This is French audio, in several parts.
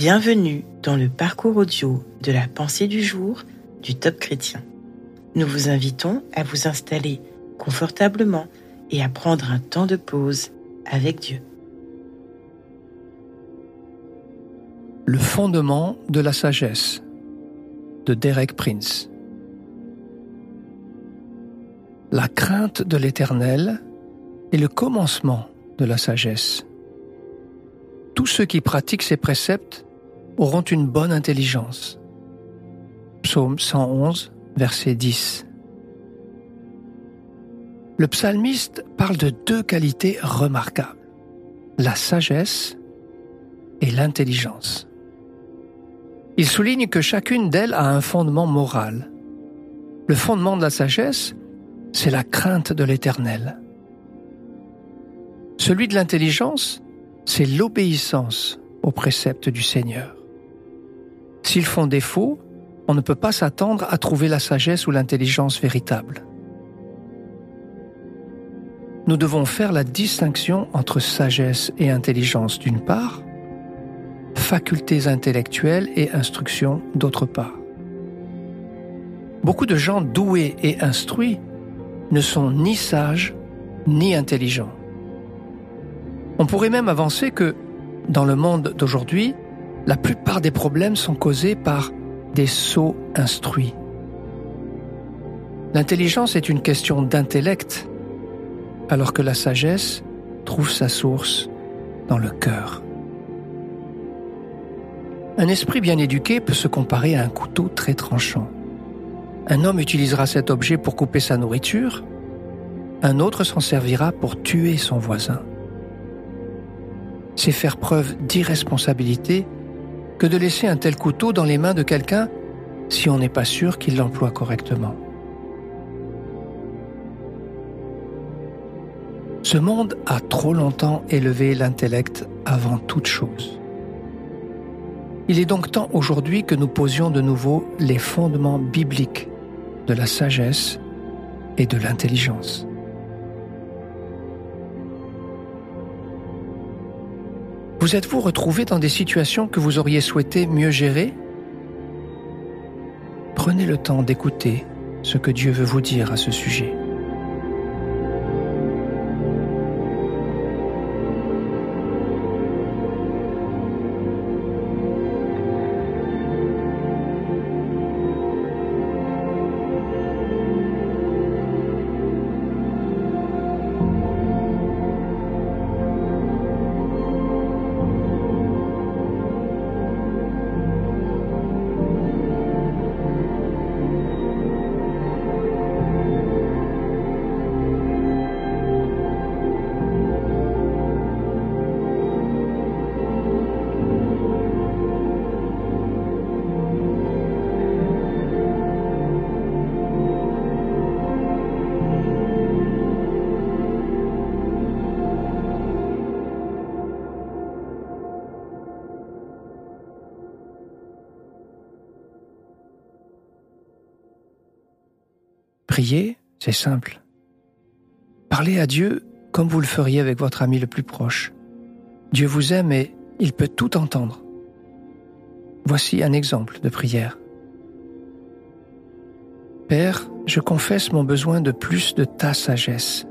Bienvenue dans le parcours audio de la pensée du jour du Top Chrétien. Nous vous invitons à vous installer confortablement et à prendre un temps de pause avec Dieu. Le fondement de la sagesse de Derek Prince. La crainte de l'Éternel est le commencement de la sagesse. Tous ceux qui pratiquent ces préceptes auront une bonne intelligence. Psaume 111, verset 10. Le psalmiste parle de deux qualités remarquables, la sagesse et l'intelligence. Il souligne que chacune d'elles a un fondement moral. Le fondement de la sagesse, c'est la crainte de l'Éternel. Celui de l'intelligence, c'est l'obéissance aux préceptes du Seigneur. S'ils font défaut, on ne peut pas s'attendre à trouver la sagesse ou l'intelligence véritable. Nous devons faire la distinction entre sagesse et intelligence d'une part, facultés intellectuelles et instruction d'autre part. Beaucoup de gens doués et instruits ne sont ni sages ni intelligents. On pourrait même avancer que, dans le monde d'aujourd'hui, la plupart des problèmes sont causés par des sots instruits. L'intelligence est une question d'intellect, alors que la sagesse trouve sa source dans le cœur. Un esprit bien éduqué peut se comparer à un couteau très tranchant. Un homme utilisera cet objet pour couper sa nourriture, un autre s'en servira pour tuer son voisin. C'est faire preuve d'irresponsabilité que de laisser un tel couteau dans les mains de quelqu'un si on n'est pas sûr qu'il l'emploie correctement. Ce monde a trop longtemps élevé l'intellect avant toute chose. Il est donc temps aujourd'hui que nous posions de nouveau les fondements bibliques de la sagesse et de l'intelligence. Vous êtes-vous retrouvé dans des situations que vous auriez souhaité mieux gérer? Prenez le temps d'écouter ce que Dieu veut vous dire à ce sujet. C'est simple. Parlez à Dieu comme vous le feriez avec votre ami le plus proche. Dieu vous aime et il peut tout entendre. Voici un exemple de prière. Père, je confesse mon besoin de plus de ta sagesse.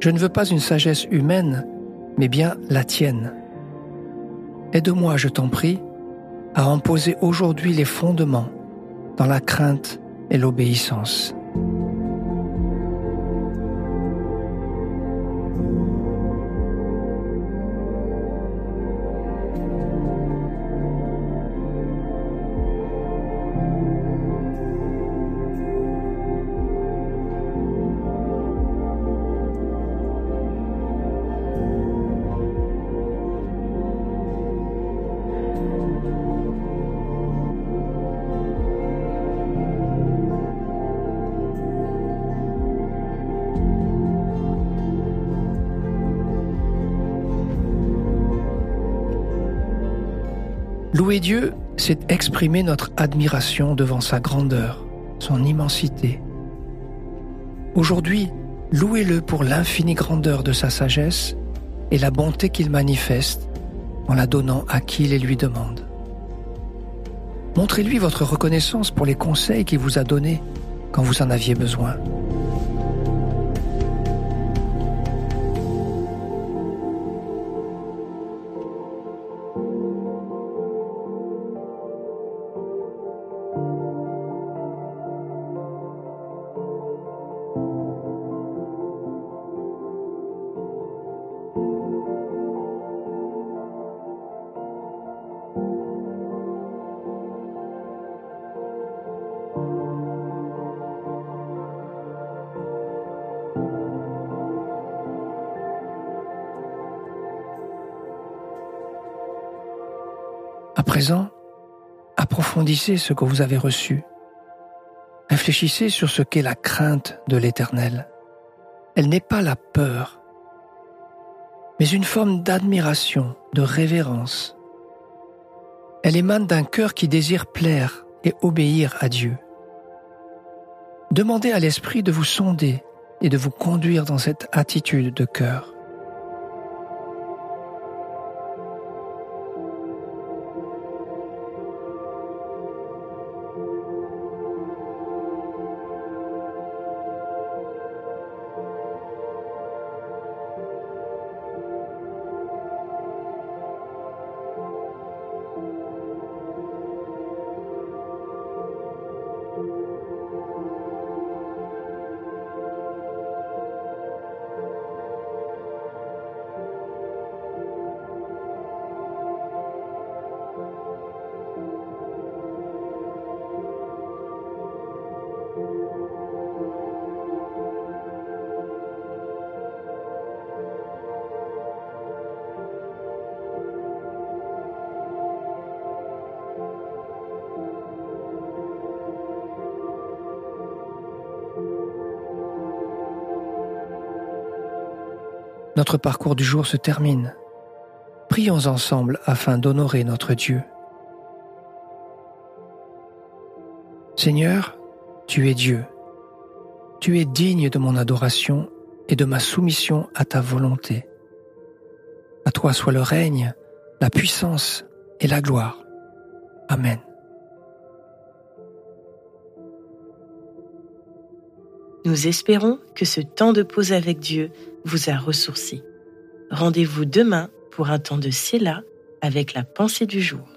Je ne veux pas une sagesse humaine, mais bien la tienne. Aide-moi, je t'en prie, à en poser aujourd'hui les fondements dans la crainte et l'obéissance. Louer Dieu, c'est exprimer notre admiration devant sa grandeur, son immensité. Aujourd'hui, louez-le pour l'infinie grandeur de sa sagesse et la bonté qu'il manifeste en la donnant à qui les lui demande. Montrez-lui votre reconnaissance pour les conseils qu'il vous a donnés quand vous en aviez besoin. Présent, approfondissez ce que vous avez reçu. Réfléchissez sur ce qu'est la crainte de l'Éternel. Elle n'est pas la peur, mais une forme d'admiration, de révérence. Elle émane d'un cœur qui désire plaire et obéir à Dieu. Demandez à l'Esprit de vous sonder et de vous conduire dans cette attitude de cœur. Notre parcours du jour se termine. Prions ensemble afin d'honorer notre Dieu. Seigneur, tu es Dieu. Tu es digne de mon adoration et de ma soumission à ta volonté. À toi soit le règne, la puissance et la gloire. Amen. Nous espérons que ce temps de pause avec Dieu vous a ressourci. Rendez-vous demain pour un temps de Séla avec la pensée du jour.